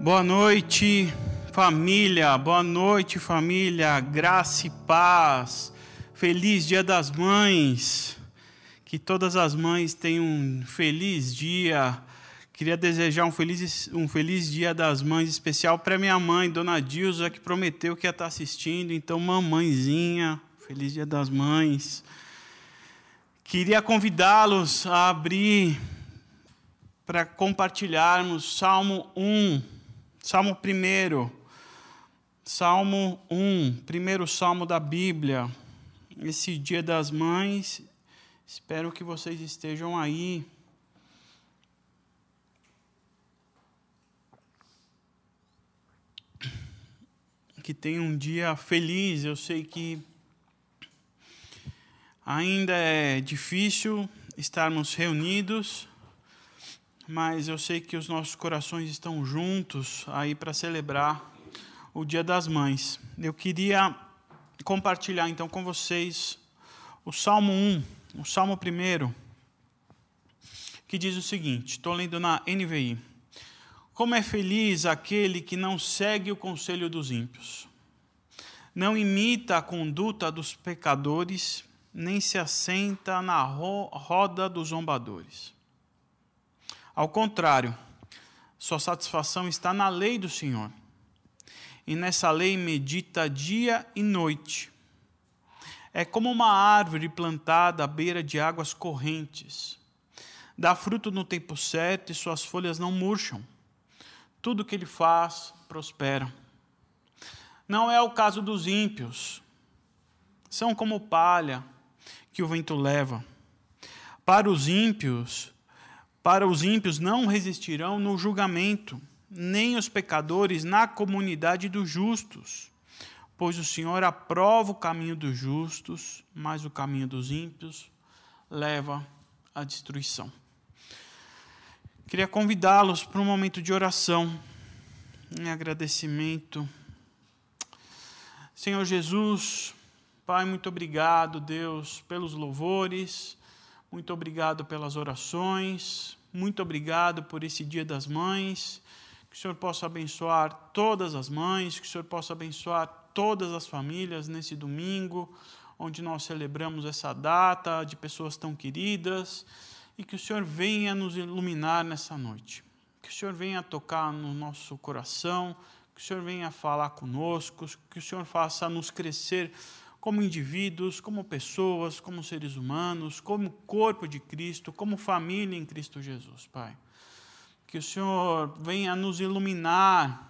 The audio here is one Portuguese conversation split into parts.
Boa noite, família. Boa noite, família. Graça e paz. Feliz Dia das Mães. Que todas as mães tenham um feliz dia. Queria desejar um feliz, um feliz Dia das Mães especial para minha mãe, Dona Dilza, que prometeu que ia estar assistindo. Então, mamãezinha, feliz Dia das Mães. Queria convidá-los a abrir para compartilharmos Salmo 1. Salmo 1. Salmo 1, primeiro salmo da Bíblia. Esse dia das mães, espero que vocês estejam aí. Que tenham um dia feliz. Eu sei que ainda é difícil estarmos reunidos mas eu sei que os nossos corações estão juntos aí para celebrar o Dia das Mães. Eu queria compartilhar então com vocês o Salmo 1, o Salmo 1, que diz o seguinte: estou lendo na NVI. Como é feliz aquele que não segue o conselho dos ímpios, não imita a conduta dos pecadores, nem se assenta na roda dos zombadores ao contrário, sua satisfação está na lei do Senhor. E nessa lei medita dia e noite. É como uma árvore plantada à beira de águas correntes. Dá fruto no tempo certo e suas folhas não murcham. Tudo que ele faz prospera. Não é o caso dos ímpios. São como palha que o vento leva. Para os ímpios, para os ímpios não resistirão no julgamento, nem os pecadores na comunidade dos justos. Pois o Senhor aprova o caminho dos justos, mas o caminho dos ímpios leva à destruição. Queria convidá-los para um momento de oração, em agradecimento. Senhor Jesus, Pai, muito obrigado, Deus, pelos louvores muito obrigado pelas orações. Muito obrigado por esse Dia das Mães. Que o Senhor possa abençoar todas as mães, que o Senhor possa abençoar todas as famílias nesse domingo, onde nós celebramos essa data de pessoas tão queridas, e que o Senhor venha nos iluminar nessa noite. Que o Senhor venha tocar no nosso coração, que o Senhor venha falar conosco, que o Senhor faça nos crescer como indivíduos, como pessoas, como seres humanos, como corpo de Cristo, como família em Cristo Jesus, Pai. Que o Senhor venha nos iluminar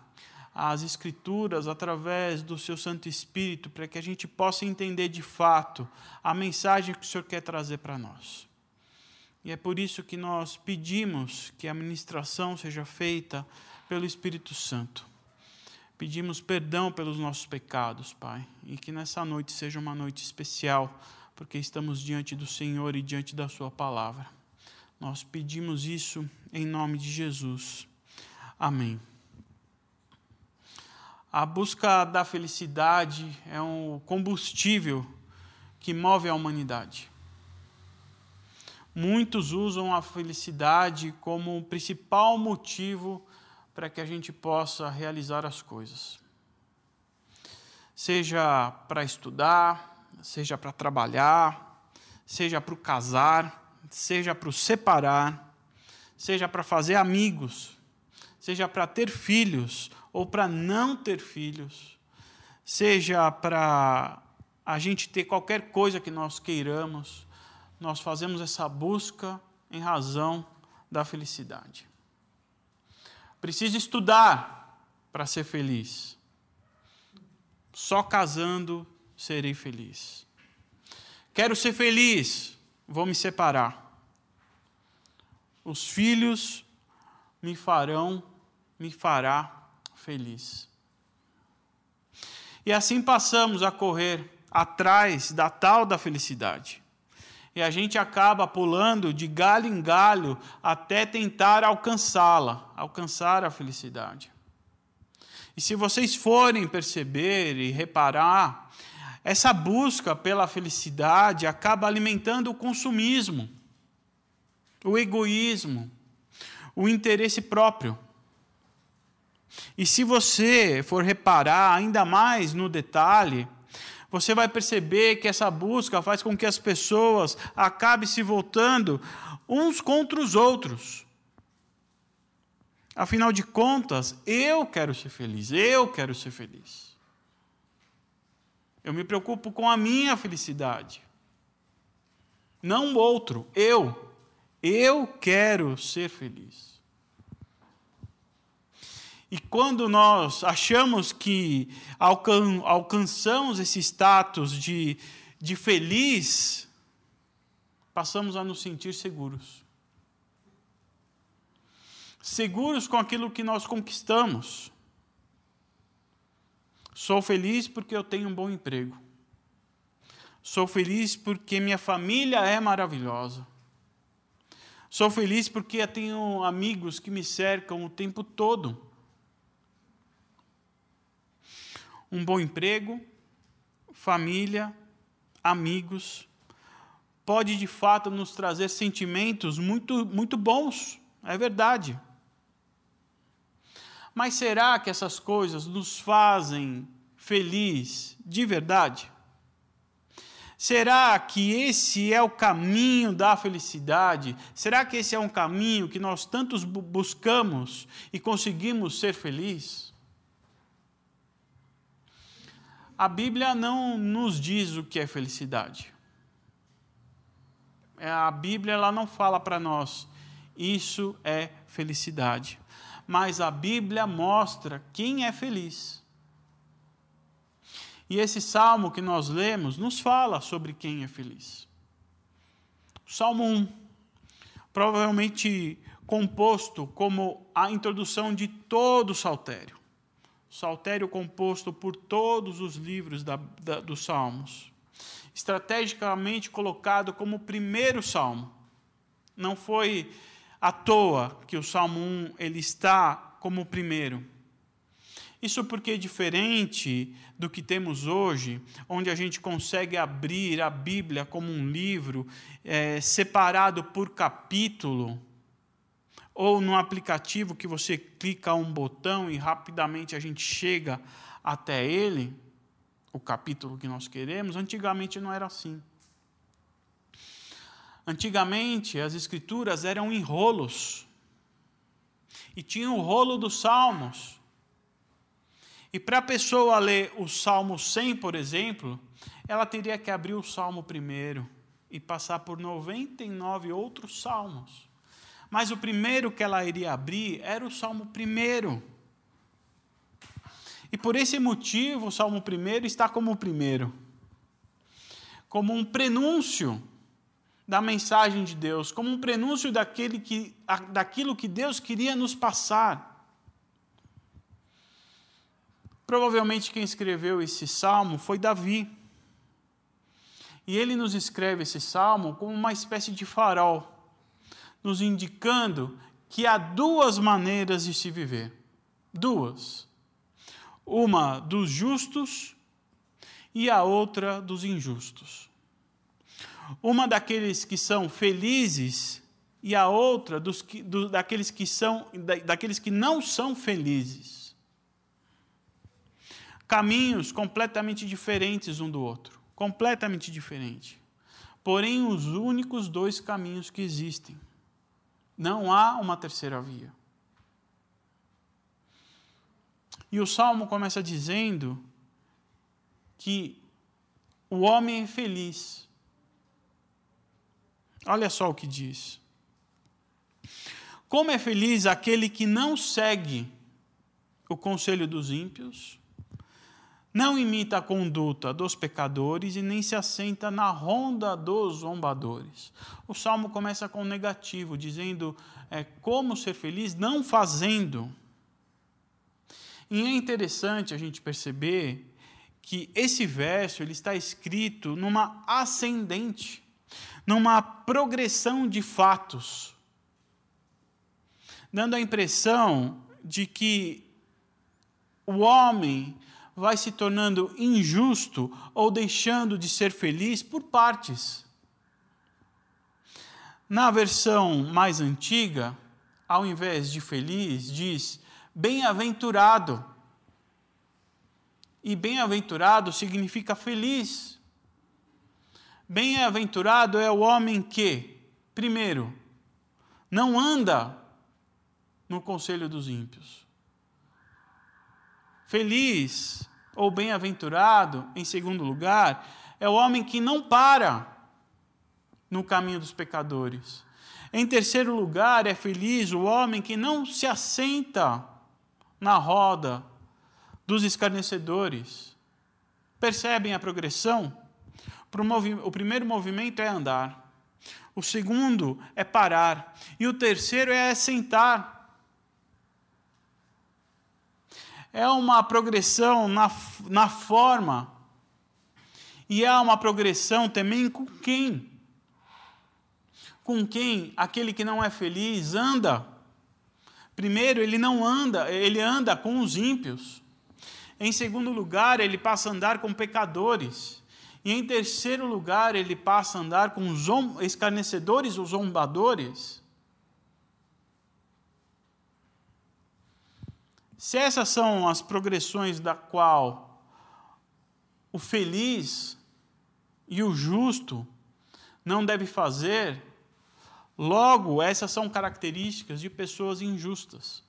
as Escrituras através do seu Santo Espírito, para que a gente possa entender de fato a mensagem que o Senhor quer trazer para nós. E é por isso que nós pedimos que a ministração seja feita pelo Espírito Santo. Pedimos perdão pelos nossos pecados, Pai, e que nessa noite seja uma noite especial, porque estamos diante do Senhor e diante da Sua palavra. Nós pedimos isso em nome de Jesus. Amém. A busca da felicidade é um combustível que move a humanidade. Muitos usam a felicidade como o principal motivo para que a gente possa realizar as coisas. Seja para estudar, seja para trabalhar, seja para casar, seja para separar, seja para fazer amigos, seja para ter filhos ou para não ter filhos, seja para a gente ter qualquer coisa que nós queiramos, nós fazemos essa busca em razão da felicidade. Preciso estudar para ser feliz. Só casando serei feliz. Quero ser feliz, vou me separar. Os filhos me farão, me fará feliz. E assim passamos a correr atrás da tal da felicidade e a gente acaba pulando de galho em galho até tentar alcançá-la, alcançar a felicidade. E se vocês forem perceber e reparar, essa busca pela felicidade acaba alimentando o consumismo, o egoísmo, o interesse próprio. E se você for reparar ainda mais no detalhe, você vai perceber que essa busca faz com que as pessoas acabem se voltando uns contra os outros. Afinal de contas, eu quero ser feliz, eu quero ser feliz. Eu me preocupo com a minha felicidade, não o outro, eu. Eu quero ser feliz. E quando nós achamos que alcan alcançamos esse status de, de feliz, passamos a nos sentir seguros. Seguros com aquilo que nós conquistamos. Sou feliz porque eu tenho um bom emprego. Sou feliz porque minha família é maravilhosa. Sou feliz porque eu tenho amigos que me cercam o tempo todo. Um bom emprego, família, amigos, pode de fato nos trazer sentimentos muito, muito bons, é verdade. Mas será que essas coisas nos fazem feliz de verdade? Será que esse é o caminho da felicidade? Será que esse é um caminho que nós tantos buscamos e conseguimos ser felizes? A Bíblia não nos diz o que é felicidade. É, a Bíblia ela não fala para nós isso é felicidade. Mas a Bíblia mostra quem é feliz. E esse salmo que nós lemos nos fala sobre quem é feliz. Salmo 1, provavelmente composto como a introdução de todo o saltério saltério composto por todos os livros da, da, dos Salmos, estrategicamente colocado como primeiro salmo. Não foi à toa que o Salmo 1 ele está como o primeiro. Isso porque, diferente do que temos hoje, onde a gente consegue abrir a Bíblia como um livro é, separado por capítulo, ou no aplicativo que você clica um botão e rapidamente a gente chega até ele, o capítulo que nós queremos, antigamente não era assim. Antigamente as escrituras eram em rolos. E tinha o rolo dos salmos. E para a pessoa ler o Salmo 100, por exemplo, ela teria que abrir o Salmo primeiro e passar por 99 outros salmos. Mas o primeiro que ela iria abrir era o Salmo primeiro. E por esse motivo, o Salmo primeiro está como o primeiro como um prenúncio da mensagem de Deus, como um prenúncio daquele que, daquilo que Deus queria nos passar. Provavelmente quem escreveu esse salmo foi Davi. E ele nos escreve esse salmo como uma espécie de farol nos indicando que há duas maneiras de se viver. Duas. Uma dos justos e a outra dos injustos. Uma daqueles que são felizes e a outra dos que, do, daqueles, que são, daqueles que não são felizes. Caminhos completamente diferentes um do outro. Completamente diferentes. Porém, os únicos dois caminhos que existem. Não há uma terceira via. E o salmo começa dizendo que o homem é feliz. Olha só o que diz. Como é feliz aquele que não segue o conselho dos ímpios, não imita a conduta dos pecadores e nem se assenta na ronda dos zombadores. O salmo começa com o negativo, dizendo é, como ser feliz não fazendo. E é interessante a gente perceber que esse verso ele está escrito numa ascendente, numa progressão de fatos, dando a impressão de que o homem vai se tornando injusto ou deixando de ser feliz por partes. Na versão mais antiga, ao invés de feliz, diz bem-aventurado. E bem-aventurado significa feliz. Bem-aventurado é o homem que, primeiro, não anda no conselho dos ímpios. Feliz ou bem-aventurado, em segundo lugar, é o homem que não para no caminho dos pecadores. Em terceiro lugar, é feliz o homem que não se assenta na roda dos escarnecedores. Percebem a progressão? O primeiro movimento é andar. O segundo é parar. E o terceiro é sentar. É uma progressão na, na forma. E é uma progressão também com quem? Com quem aquele que não é feliz anda. Primeiro, ele não anda, ele anda com os ímpios. Em segundo lugar, ele passa a andar com pecadores. E em terceiro lugar, ele passa a andar com os escarnecedores ou zombadores. Se essas são as progressões da qual o feliz e o justo não deve fazer, logo essas são características de pessoas injustas.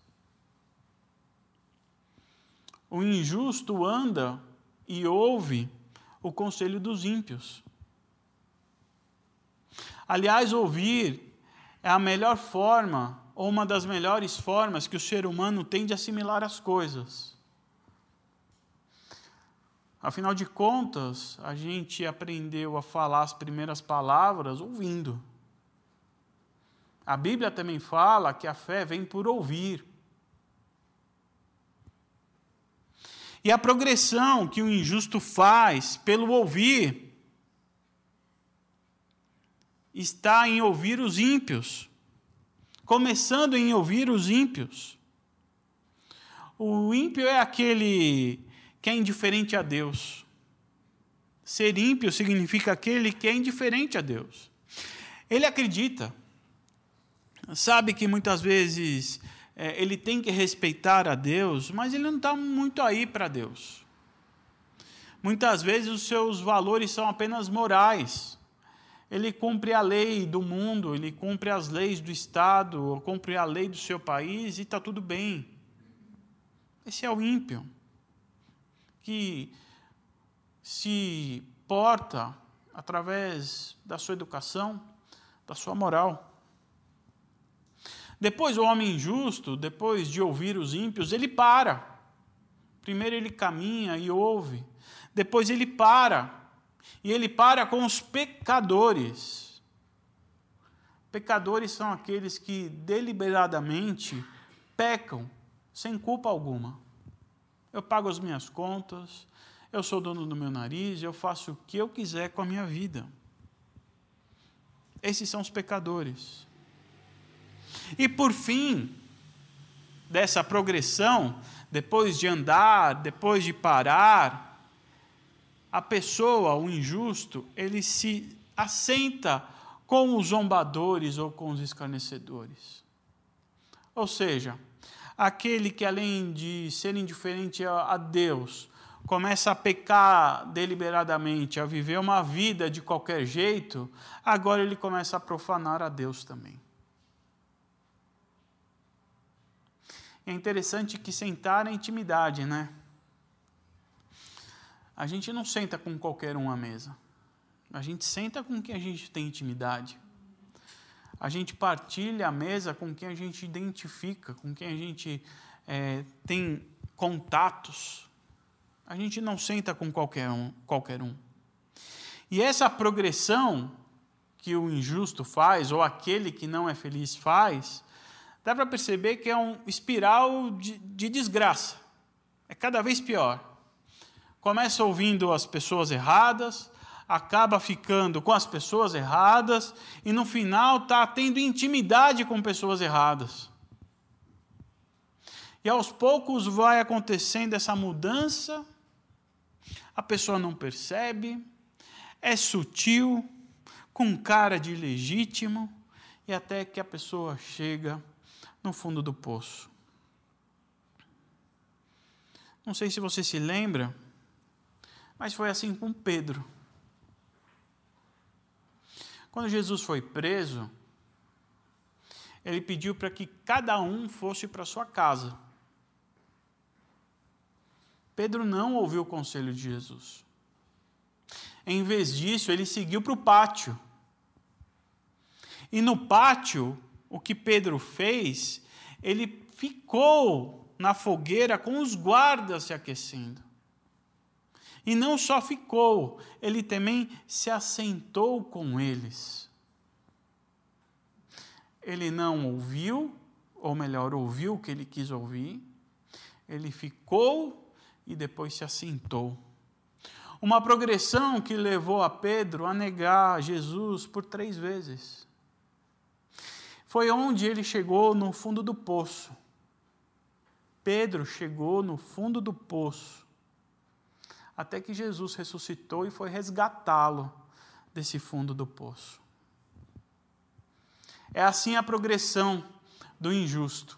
O injusto anda e ouve o conselho dos ímpios. Aliás, ouvir é a melhor forma, ou uma das melhores formas que o ser humano tem de assimilar as coisas. Afinal de contas, a gente aprendeu a falar as primeiras palavras ouvindo. A Bíblia também fala que a fé vem por ouvir. E a progressão que o injusto faz pelo ouvir está em ouvir os ímpios, começando em ouvir os ímpios. O ímpio é aquele que é indiferente a Deus. Ser ímpio significa aquele que é indiferente a Deus. Ele acredita, sabe que muitas vezes é, ele tem que respeitar a Deus, mas ele não está muito aí para Deus. Muitas vezes os seus valores são apenas morais. Ele cumpre a lei do mundo, ele cumpre as leis do Estado, cumpre a lei do seu país e está tudo bem. Esse é o ímpio, que se porta através da sua educação, da sua moral. Depois, o homem justo, depois de ouvir os ímpios, ele para. Primeiro ele caminha e ouve. Depois ele para. E ele para com os pecadores. Pecadores são aqueles que deliberadamente pecam sem culpa alguma. Eu pago as minhas contas, eu sou dono do meu nariz, eu faço o que eu quiser com a minha vida. Esses são os pecadores. E por fim, dessa progressão, depois de andar, depois de parar, a pessoa, o injusto, ele se assenta com os zombadores ou com os escarnecedores. Ou seja, aquele que além de ser indiferente a Deus, começa a pecar deliberadamente, a viver uma vida de qualquer jeito, agora ele começa a profanar a Deus também. É interessante que sentar é intimidade, né? A gente não senta com qualquer um à mesa. A gente senta com quem a gente tem intimidade. A gente partilha a mesa com quem a gente identifica, com quem a gente é, tem contatos. A gente não senta com qualquer um, qualquer um. E essa progressão que o injusto faz, ou aquele que não é feliz faz, dá para perceber que é um espiral de, de desgraça. É cada vez pior. Começa ouvindo as pessoas erradas, acaba ficando com as pessoas erradas e no final está tendo intimidade com pessoas erradas. E aos poucos vai acontecendo essa mudança, a pessoa não percebe, é sutil, com cara de legítimo, e até que a pessoa chega no fundo do poço. Não sei se você se lembra, mas foi assim com Pedro. Quando Jesus foi preso, ele pediu para que cada um fosse para sua casa. Pedro não ouviu o conselho de Jesus. Em vez disso, ele seguiu para o pátio. E no pátio, o que Pedro fez, ele ficou na fogueira com os guardas se aquecendo. E não só ficou, ele também se assentou com eles. Ele não ouviu, ou melhor, ouviu o que ele quis ouvir, ele ficou e depois se assentou. Uma progressão que levou a Pedro a negar Jesus por três vezes. Foi onde ele chegou no fundo do poço. Pedro chegou no fundo do poço, até que Jesus ressuscitou e foi resgatá-lo desse fundo do poço. É assim a progressão do injusto.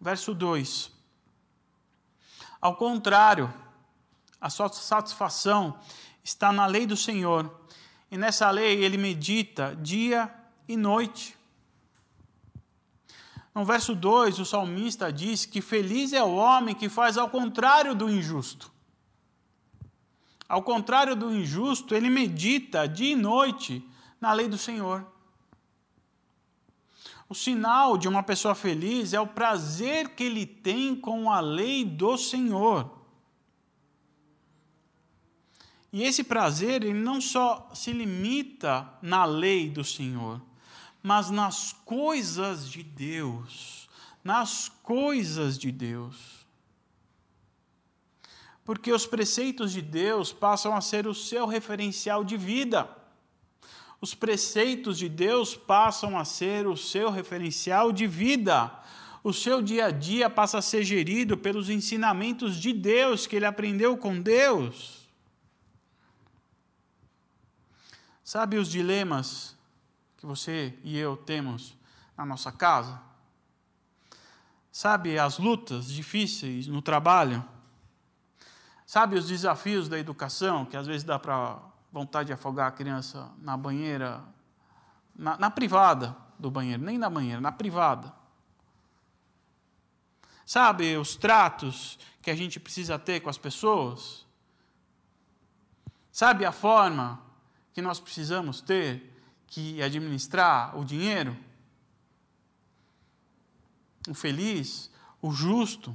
Verso 2. Ao contrário, a sua satisfação está na lei do Senhor, e nessa lei ele medita dia e noite. No verso 2, o salmista diz que feliz é o homem que faz ao contrário do injusto. Ao contrário do injusto, ele medita dia e noite na lei do Senhor. O sinal de uma pessoa feliz é o prazer que ele tem com a lei do Senhor. E esse prazer, ele não só se limita na lei do Senhor, mas nas coisas de Deus. Nas coisas de Deus. Porque os preceitos de Deus passam a ser o seu referencial de vida. Os preceitos de Deus passam a ser o seu referencial de vida. O seu dia a dia passa a ser gerido pelos ensinamentos de Deus que ele aprendeu com Deus. Sabe os dilemas que você e eu temos na nossa casa? Sabe as lutas difíceis no trabalho? Sabe os desafios da educação, que às vezes dá para vontade de afogar a criança na banheira, na, na privada do banheiro, nem na banheira, na privada. Sabe os tratos que a gente precisa ter com as pessoas? Sabe a forma que nós precisamos ter que administrar o dinheiro? O feliz, o justo,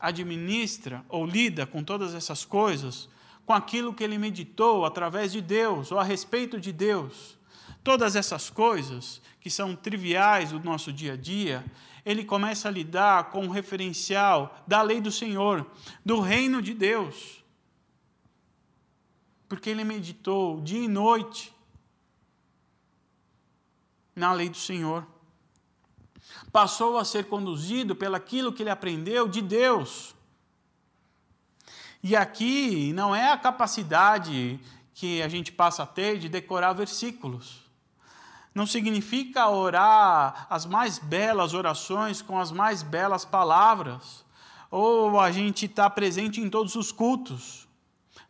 administra ou lida com todas essas coisas com aquilo que ele meditou através de Deus ou a respeito de Deus. Todas essas coisas que são triviais do nosso dia a dia, ele começa a lidar com o referencial da lei do Senhor, do reino de Deus porque ele meditou dia e noite na lei do Senhor. Passou a ser conduzido pelaquilo que ele aprendeu de Deus. E aqui não é a capacidade que a gente passa a ter de decorar versículos. Não significa orar as mais belas orações com as mais belas palavras, ou a gente estar tá presente em todos os cultos.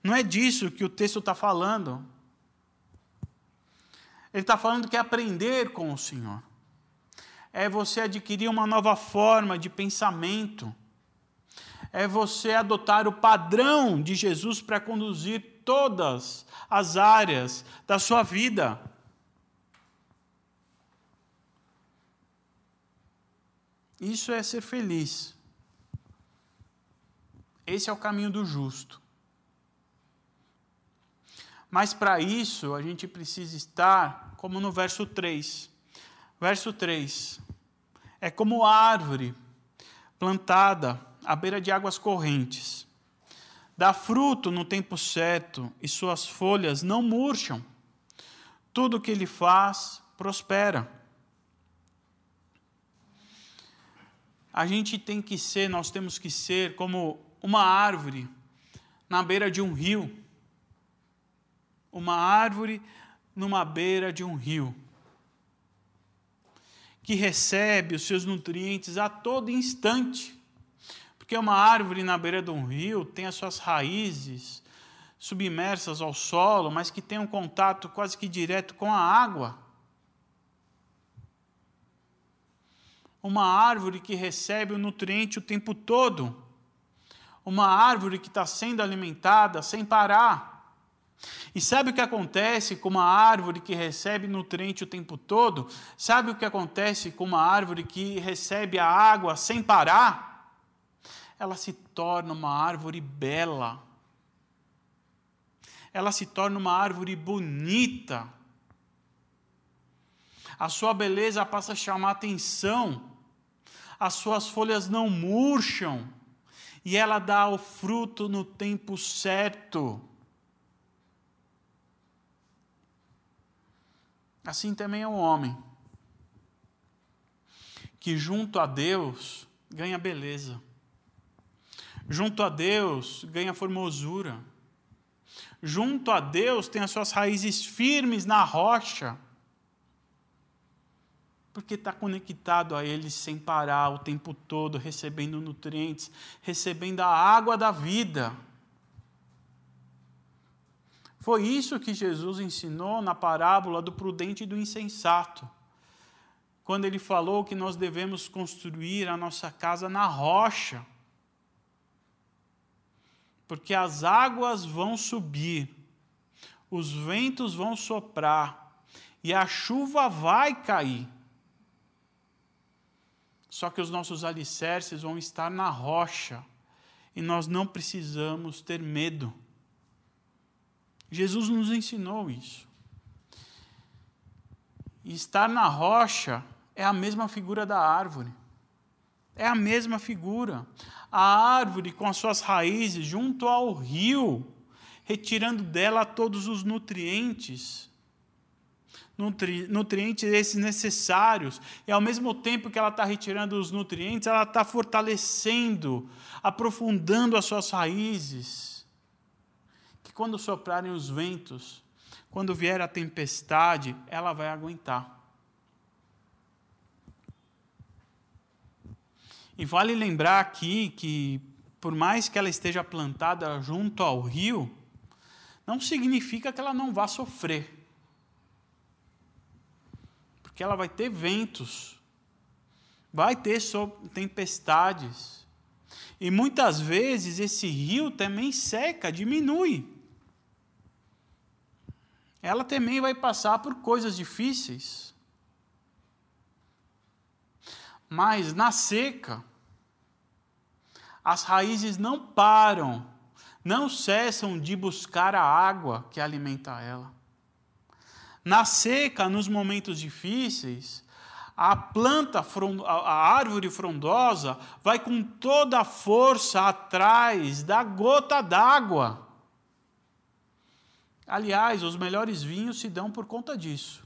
Não é disso que o texto está falando. Ele está falando que é aprender com o Senhor. É você adquirir uma nova forma de pensamento. É você adotar o padrão de Jesus para conduzir todas as áreas da sua vida. Isso é ser feliz. Esse é o caminho do justo. Mas para isso, a gente precisa estar como no verso 3. Verso 3. É como árvore plantada à beira de águas correntes. Dá fruto no tempo certo e suas folhas não murcham. Tudo que ele faz prospera. A gente tem que ser, nós temos que ser como uma árvore na beira de um rio uma árvore numa beira de um rio, que recebe os seus nutrientes a todo instante. Porque uma árvore na beira de um rio tem as suas raízes submersas ao solo, mas que tem um contato quase que direto com a água. Uma árvore que recebe o nutriente o tempo todo. Uma árvore que está sendo alimentada sem parar. E sabe o que acontece com uma árvore que recebe nutriente o tempo todo? Sabe o que acontece com uma árvore que recebe a água sem parar? Ela se torna uma árvore bela. Ela se torna uma árvore bonita. A sua beleza passa a chamar atenção. As suas folhas não murcham. E ela dá o fruto no tempo certo. Assim também é o homem, que junto a Deus ganha beleza, junto a Deus ganha formosura, junto a Deus tem as suas raízes firmes na rocha, porque está conectado a Ele sem parar o tempo todo, recebendo nutrientes, recebendo a água da vida. Foi isso que Jesus ensinou na parábola do prudente e do insensato, quando ele falou que nós devemos construir a nossa casa na rocha, porque as águas vão subir, os ventos vão soprar e a chuva vai cair. Só que os nossos alicerces vão estar na rocha e nós não precisamos ter medo. Jesus nos ensinou isso. Estar na rocha é a mesma figura da árvore. É a mesma figura. A árvore com as suas raízes junto ao rio, retirando dela todos os nutrientes. Nutri, nutrientes esses necessários. E ao mesmo tempo que ela está retirando os nutrientes, ela está fortalecendo, aprofundando as suas raízes que quando soprarem os ventos, quando vier a tempestade, ela vai aguentar. E vale lembrar aqui que, por mais que ela esteja plantada junto ao rio, não significa que ela não vá sofrer. Porque ela vai ter ventos, vai ter tempestades. E muitas vezes esse rio também seca, diminui ela também vai passar por coisas difíceis. Mas na seca, as raízes não param, não cessam de buscar a água que alimenta ela. Na seca, nos momentos difíceis, a planta, a árvore frondosa vai com toda a força atrás da gota d'água. Aliás, os melhores vinhos se dão por conta disso.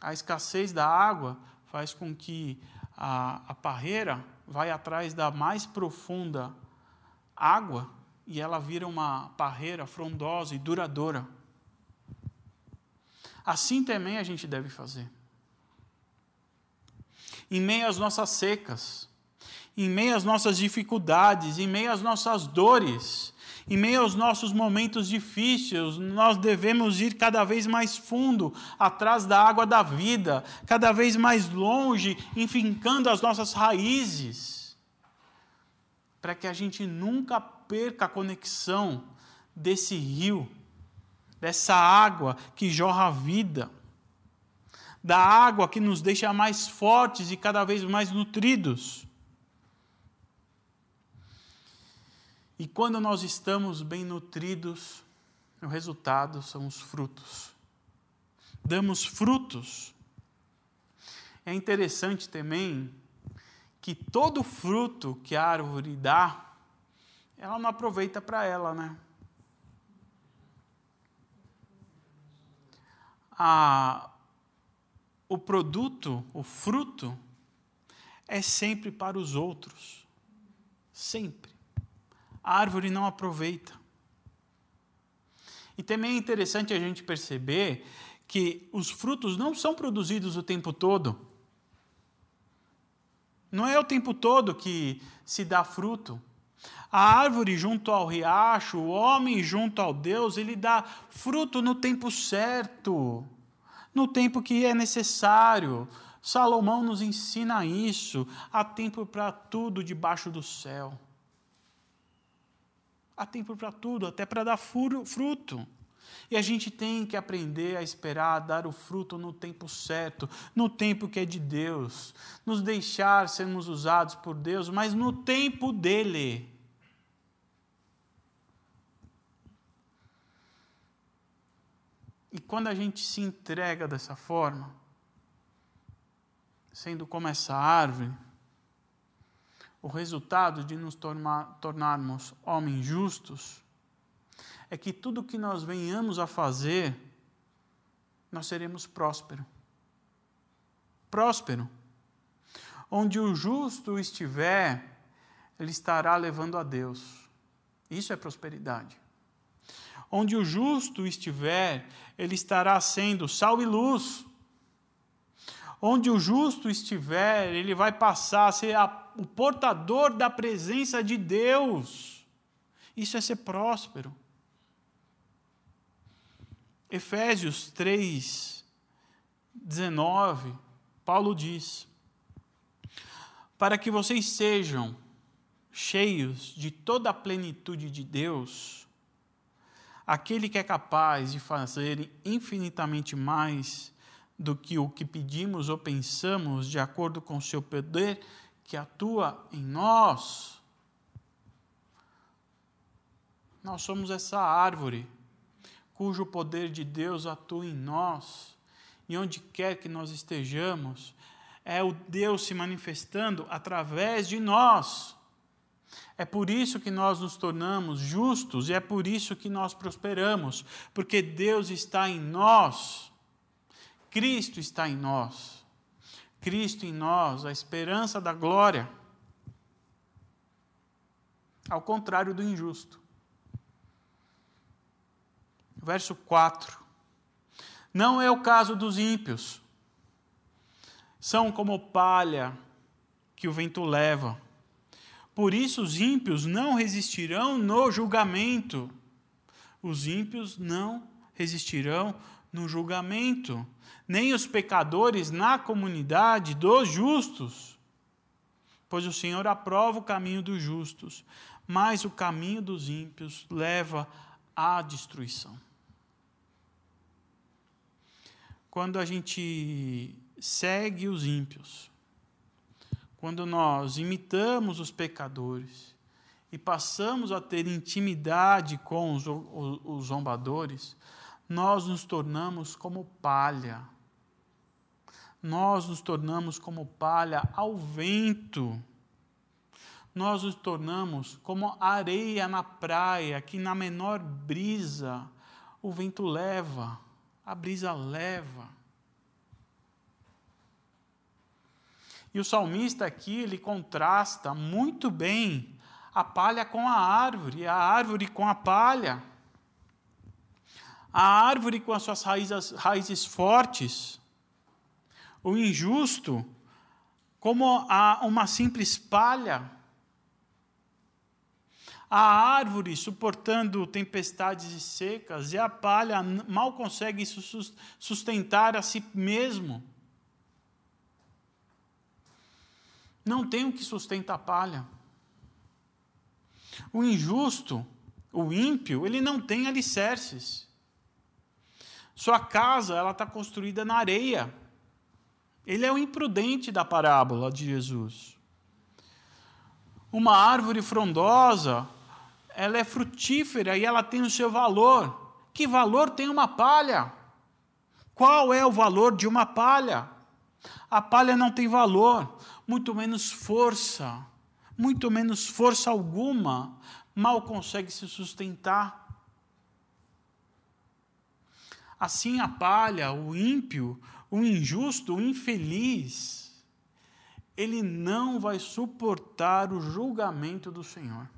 A escassez da água faz com que a, a parreira vai atrás da mais profunda água e ela vira uma parreira frondosa e duradoura. Assim também a gente deve fazer. Em meio às nossas secas, em meio às nossas dificuldades, em meio às nossas dores, em meio aos nossos momentos difíceis, nós devemos ir cada vez mais fundo, atrás da água da vida, cada vez mais longe, enfincando as nossas raízes, para que a gente nunca perca a conexão desse rio, dessa água que jorra a vida, da água que nos deixa mais fortes e cada vez mais nutridos. E quando nós estamos bem nutridos, o resultado são os frutos. Damos frutos. É interessante também que todo fruto que a árvore dá, ela não aproveita para ela, né? A, o produto, o fruto, é sempre para os outros. Sempre a árvore não aproveita. E também é interessante a gente perceber que os frutos não são produzidos o tempo todo. Não é o tempo todo que se dá fruto. A árvore junto ao riacho, o homem junto ao Deus, ele dá fruto no tempo certo, no tempo que é necessário. Salomão nos ensina isso. Há tempo para tudo debaixo do céu. Há tempo para tudo, até para dar fruto. E a gente tem que aprender a esperar, a dar o fruto no tempo certo, no tempo que é de Deus, nos deixar sermos usados por Deus, mas no tempo dele. E quando a gente se entrega dessa forma, sendo como essa árvore, o resultado de nos tornar, tornarmos homens justos é que tudo que nós venhamos a fazer, nós seremos próspero. Próspero. Onde o justo estiver, ele estará levando a Deus. Isso é prosperidade. Onde o justo estiver, ele estará sendo sal e luz. Onde o justo estiver, ele vai passar a ser a, o portador da presença de Deus. Isso é ser próspero. Efésios 3, 19, Paulo diz: Para que vocês sejam cheios de toda a plenitude de Deus, aquele que é capaz de fazer infinitamente mais do que o que pedimos ou pensamos, de acordo com o seu poder que atua em nós. Nós somos essa árvore cujo poder de Deus atua em nós, e onde quer que nós estejamos, é o Deus se manifestando através de nós. É por isso que nós nos tornamos justos e é por isso que nós prosperamos, porque Deus está em nós, Cristo está em nós, Cristo em nós, a esperança da glória. Ao contrário do injusto. Verso 4. Não é o caso dos ímpios. São como palha que o vento leva. Por isso os ímpios não resistirão no julgamento. Os ímpios não resistirão no julgamento, nem os pecadores na comunidade dos justos. Pois o Senhor aprova o caminho dos justos, mas o caminho dos ímpios leva à destruição quando a gente segue os ímpios, quando nós imitamos os pecadores e passamos a ter intimidade com os, os, os zombadores, nós nos tornamos como palha. Nós nos tornamos como palha ao vento. Nós nos tornamos como areia na praia, que na menor brisa o vento leva a brisa leva. E o salmista aqui, ele contrasta muito bem a palha com a árvore, a árvore com a palha. A árvore com as suas raízes, raízes fortes, o injusto, como a, uma simples palha a árvore suportando tempestades secas, e a palha mal consegue sustentar a si mesmo. Não tem o que sustenta a palha. O injusto, o ímpio, ele não tem alicerces. Sua casa ela está construída na areia. Ele é o imprudente da parábola de Jesus. Uma árvore frondosa ela é frutífera e ela tem o seu valor. Que valor tem uma palha? Qual é o valor de uma palha? A palha não tem valor, muito menos força, muito menos força alguma, mal consegue se sustentar. Assim a palha, o ímpio, o injusto, o infeliz, ele não vai suportar o julgamento do Senhor.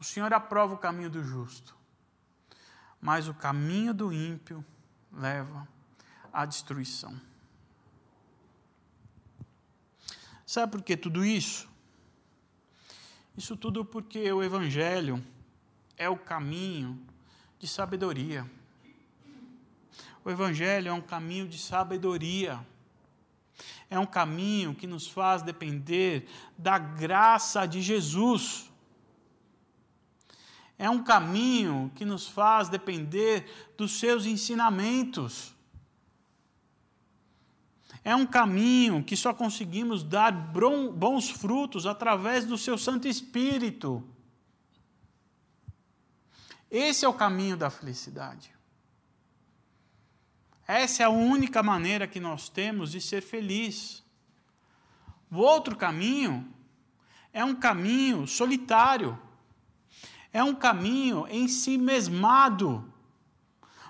O Senhor aprova o caminho do justo. mas o caminho do ímpio leva à destruição. Sabe por que tudo isso? Isso tudo porque o Evangelho é o caminho de sabedoria. O Evangelho é um caminho de sabedoria. É um caminho que nos faz depender da graça de Jesus. É um caminho que nos faz depender dos seus ensinamentos. É um caminho que só conseguimos dar bons frutos através do seu Santo Espírito. Esse é o caminho da felicidade. Essa é a única maneira que nós temos de ser feliz. O outro caminho é um caminho solitário. É um caminho em si mesmado.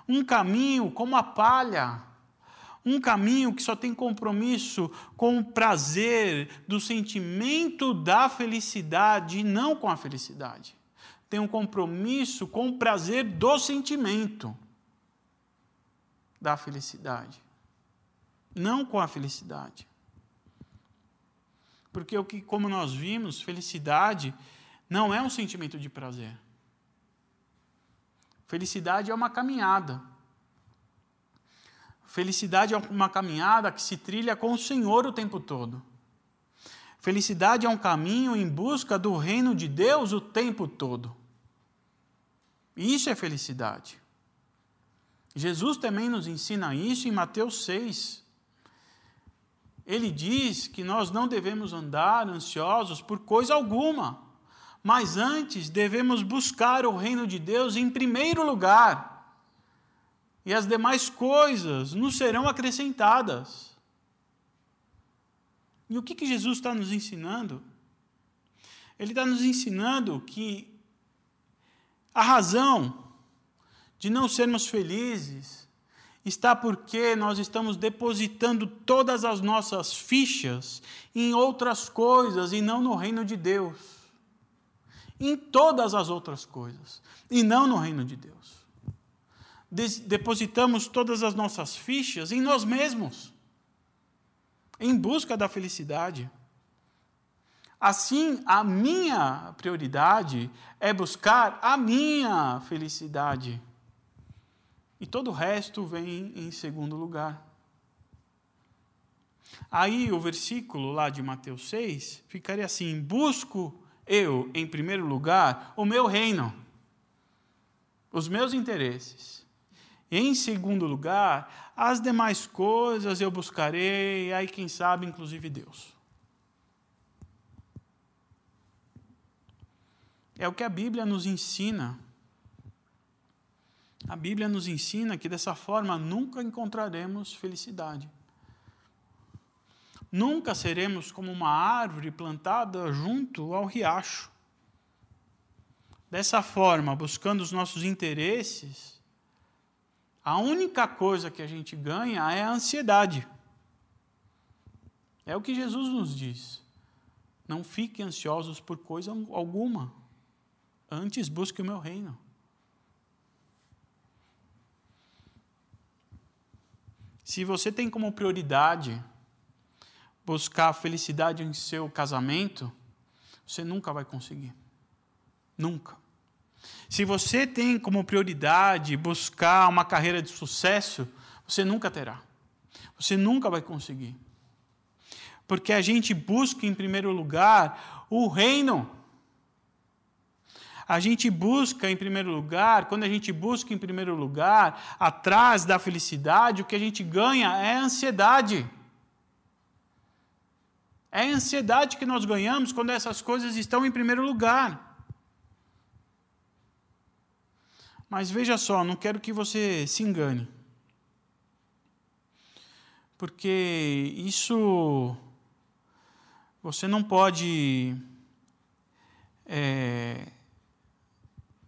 Um caminho como a palha um caminho que só tem compromisso com o prazer do sentimento da felicidade e não com a felicidade. Tem um compromisso com o prazer do sentimento da felicidade, não com a felicidade. Porque o que, como nós vimos, felicidade não é um sentimento de prazer. Felicidade é uma caminhada. Felicidade é uma caminhada que se trilha com o Senhor o tempo todo. Felicidade é um caminho em busca do reino de Deus o tempo todo. Isso é felicidade. Jesus também nos ensina isso em Mateus 6. Ele diz que nós não devemos andar ansiosos por coisa alguma, mas antes devemos buscar o reino de Deus em primeiro lugar e as demais coisas nos serão acrescentadas. E o que, que Jesus está nos ensinando? Ele está nos ensinando que a razão de não sermos felizes está porque nós estamos depositando todas as nossas fichas em outras coisas e não no reino de Deus. Em todas as outras coisas e não no reino de Deus depositamos todas as nossas fichas em nós mesmos, em busca da felicidade. Assim, a minha prioridade é buscar a minha felicidade. E todo o resto vem em segundo lugar. Aí o versículo lá de Mateus 6 ficaria assim: Busco eu, em primeiro lugar, o meu reino, os meus interesses em segundo lugar, as demais coisas eu buscarei, aí quem sabe, inclusive Deus. É o que a Bíblia nos ensina. A Bíblia nos ensina que dessa forma nunca encontraremos felicidade. Nunca seremos como uma árvore plantada junto ao riacho. Dessa forma, buscando os nossos interesses, a única coisa que a gente ganha é a ansiedade. É o que Jesus nos diz. Não fiquem ansiosos por coisa alguma. Antes busque o meu reino. Se você tem como prioridade buscar a felicidade em seu casamento, você nunca vai conseguir. Nunca. Se você tem como prioridade buscar uma carreira de sucesso, você nunca terá. Você nunca vai conseguir. Porque a gente busca em primeiro lugar o reino. A gente busca em primeiro lugar, quando a gente busca em primeiro lugar, atrás da felicidade, o que a gente ganha é ansiedade. É a ansiedade que nós ganhamos quando essas coisas estão em primeiro lugar. Mas veja só, não quero que você se engane. Porque isso. Você não pode. É,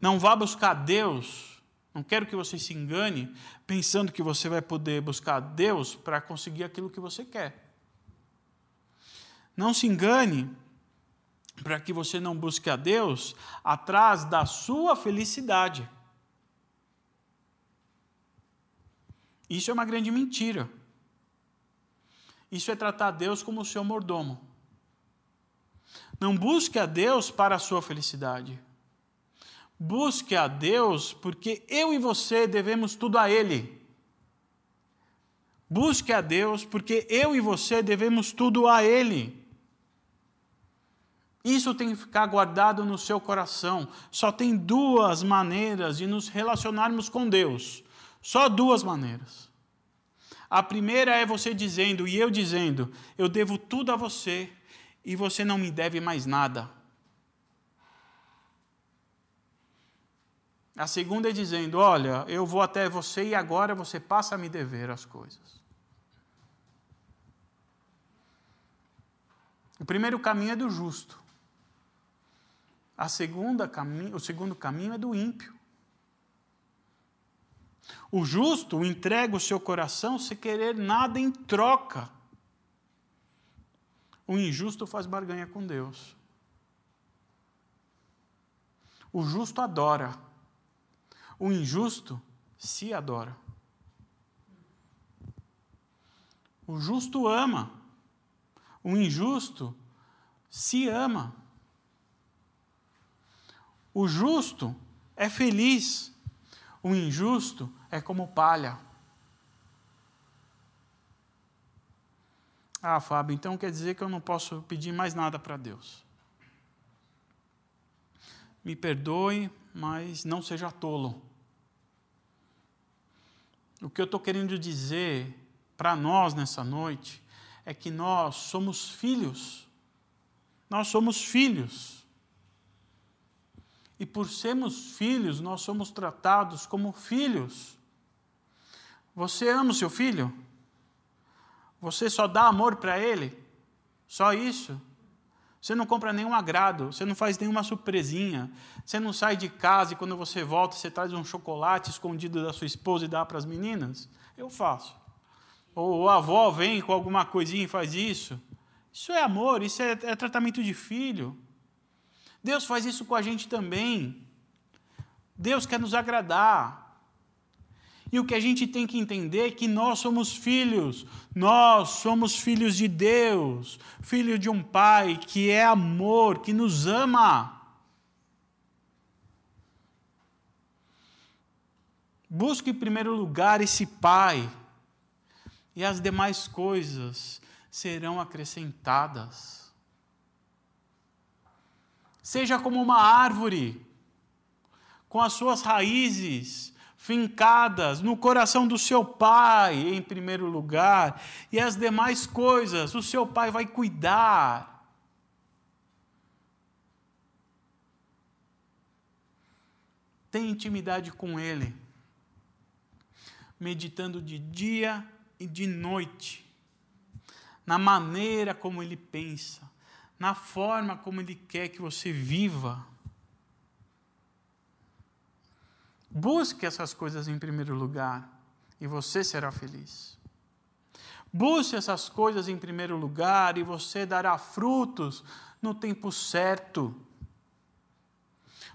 não vá buscar Deus. Não quero que você se engane pensando que você vai poder buscar Deus para conseguir aquilo que você quer. Não se engane para que você não busque a Deus atrás da sua felicidade. Isso é uma grande mentira. Isso é tratar Deus como o seu mordomo. Não busque a Deus para a sua felicidade. Busque a Deus porque eu e você devemos tudo a Ele. Busque a Deus porque eu e você devemos tudo a Ele. Isso tem que ficar guardado no seu coração. Só tem duas maneiras de nos relacionarmos com Deus. Só duas maneiras. A primeira é você dizendo e eu dizendo: Eu devo tudo a você e você não me deve mais nada. A segunda é dizendo: Olha, eu vou até você e agora você passa a me dever as coisas. O primeiro caminho é do justo. A segunda o segundo caminho é do ímpio. O justo entrega o seu coração sem querer nada em troca. O injusto faz barganha com Deus. O justo adora. O injusto se adora. O justo ama. O injusto se ama. O justo é feliz, o injusto é como palha. Ah, Fábio, então quer dizer que eu não posso pedir mais nada para Deus. Me perdoe, mas não seja tolo. O que eu estou querendo dizer para nós nessa noite é que nós somos filhos. Nós somos filhos. E por sermos filhos, nós somos tratados como filhos. Você ama o seu filho? Você só dá amor para ele? Só isso? Você não compra nenhum agrado, você não faz nenhuma surpresinha, você não sai de casa e quando você volta você traz um chocolate escondido da sua esposa e dá para as meninas? Eu faço. Ou a avó vem com alguma coisinha e faz isso. Isso é amor, isso é, é tratamento de filho. Deus faz isso com a gente também. Deus quer nos agradar. E o que a gente tem que entender é que nós somos filhos, nós somos filhos de Deus, filho de um Pai que é amor, que nos ama. Busque em primeiro lugar esse Pai, e as demais coisas serão acrescentadas. Seja como uma árvore, com as suas raízes fincadas no coração do seu pai, em primeiro lugar, e as demais coisas o seu pai vai cuidar. Tenha intimidade com ele, meditando de dia e de noite, na maneira como ele pensa na forma como Ele quer que você viva. Busque essas coisas em primeiro lugar e você será feliz. Busque essas coisas em primeiro lugar e você dará frutos no tempo certo.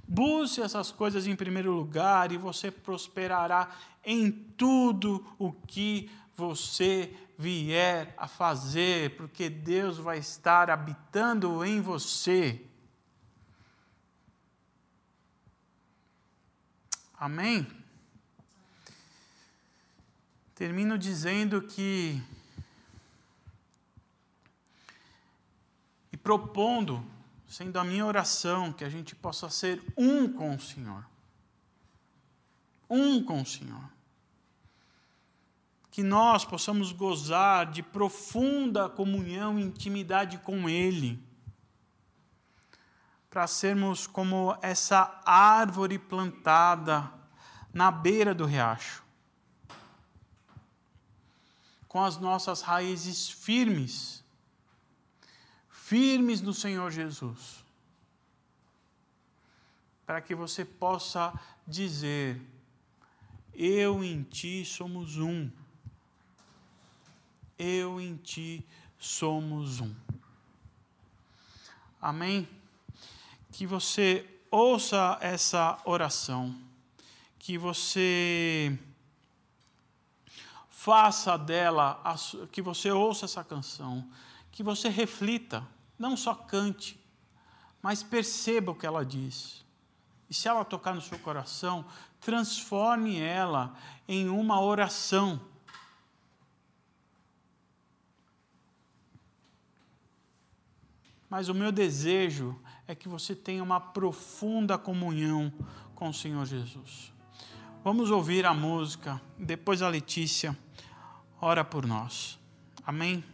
Busque essas coisas em primeiro lugar e você prosperará em tudo o que você vier a fazer, porque Deus vai estar habitando em você. Amém? Termino dizendo que. E propondo, sendo a minha oração, que a gente possa ser um com o Senhor. Um com o Senhor que nós possamos gozar de profunda comunhão e intimidade com Ele, para sermos como essa árvore plantada na beira do riacho, com as nossas raízes firmes, firmes no Senhor Jesus, para que você possa dizer: Eu em Ti somos um eu em ti somos um. Amém? Que você ouça essa oração, que você faça dela, que você ouça essa canção, que você reflita, não só cante, mas perceba o que ela diz. E se ela tocar no seu coração, transforme ela em uma oração. Mas o meu desejo é que você tenha uma profunda comunhão com o Senhor Jesus. Vamos ouvir a música, depois a Letícia ora por nós. Amém?